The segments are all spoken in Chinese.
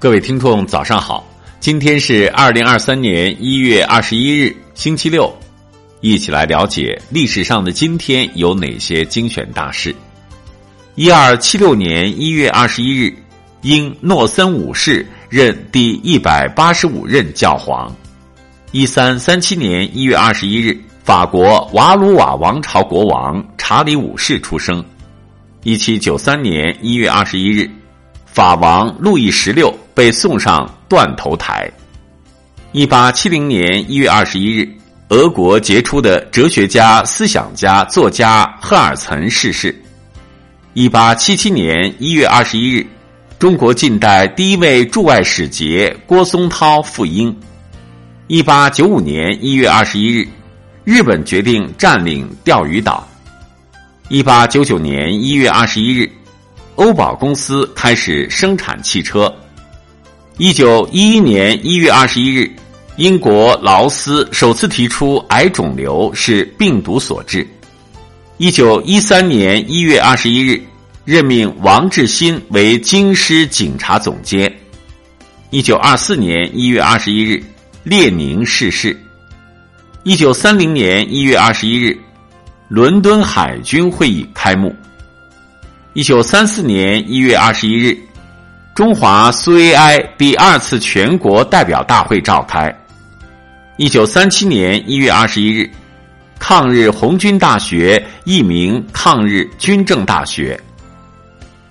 各位听众，早上好！今天是二零二三年一月二十一日，星期六，一起来了解历史上的今天有哪些精选大事。一二七六年一月二十一日，因诺森五世任第一百八十五任教皇。一三三七年一月二十一日，法国瓦鲁瓦王朝国王查理五世出生。一七九三年一月二十一日，法王路易十六被送上断头台。一八七零年一月二十一日，俄国杰出的哲学家、思想家、作家赫尔岑逝世。一八七七年一月二十一日，中国近代第一位驻外使节郭松涛赴英。一八九五年一月二十一日，日本决定占领钓鱼岛。一八九九年一月二十一日，欧宝公司开始生产汽车。一九一一年一月二十一日，英国劳斯首次提出癌肿瘤是病毒所致。一九一三年一月二十一日，任命王志新为京师警察总监。一九二四年一月二十一日，列宁逝世。一九三零年一月二十一日。伦敦海军会议开幕。一九三四年一月二十一日，中华苏维埃第二次全国代表大会召开。一九三七年一月二十一日，抗日红军大学易名抗日军政大学。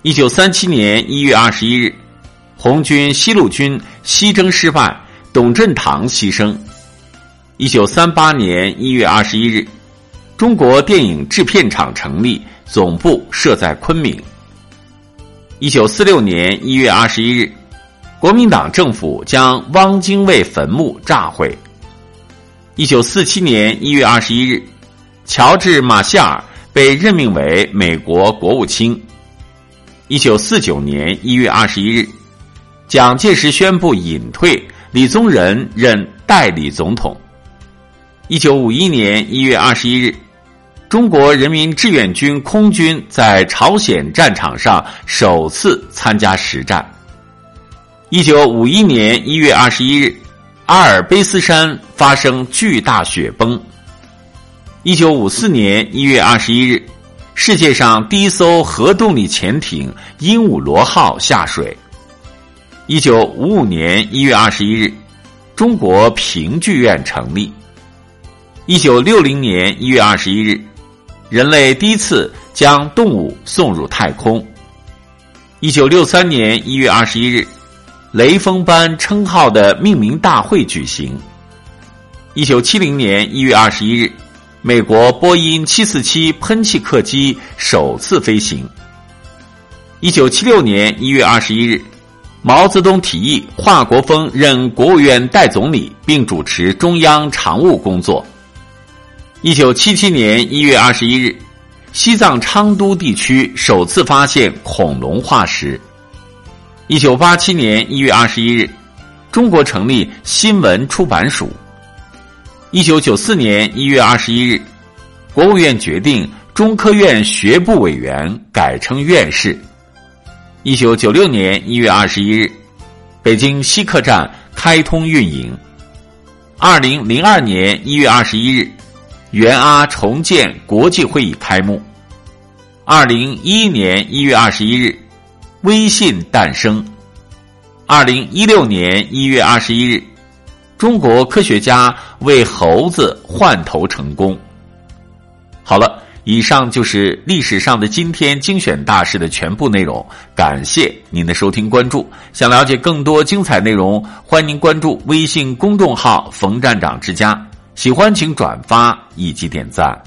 一九三七年一月二十一日，红军西路军西征失败，董振堂牺牲。一九三八年一月二十一日。中国电影制片厂成立，总部设在昆明。一九四六年一月二十一日，国民党政府将汪精卫坟墓炸毁。一九四七年一月二十一日，乔治·马歇尔被任命为美国国务卿。一九四九年一月二十一日，蒋介石宣布隐退，李宗仁任代理总统。一九五一年一月二十一日。中国人民志愿军空军在朝鲜战场上首次参加实战。一九五一年一月二十一日，阿尔卑斯山发生巨大雪崩。一九五四年一月二十一日，世界上第一艘核动力潜艇“鹦鹉螺号”下水。一九五五年一月二十一日，中国评剧院成立。一九六零年一月二十一日。人类第一次将动物送入太空。一九六三年一月二十一日，雷锋班称号的命名大会举行。一九七零年一月二十一日，美国波音七四七喷气客机首次飞行。一九七六年一月二十一日，毛泽东提议华国锋任国务院代总理，并主持中央常务工作。一九七七年一月二十一日，西藏昌都地区首次发现恐龙化石。一九八七年一月二十一日，中国成立新闻出版署。一九九四年一月二十一日，国务院决定中科院学部委员改称院士。一九九六年一月二十一日，北京西客站开通运营。二零零二年一月二十一日。援阿重建国际会议开幕。二零一一年一月二十一日，微信诞生。二零一六年一月二十一日，中国科学家为猴子换头成功。好了，以上就是历史上的今天精选大事的全部内容。感谢您的收听关注。想了解更多精彩内容，欢迎您关注微信公众号“冯站长之家”。喜欢请转发以及点赞。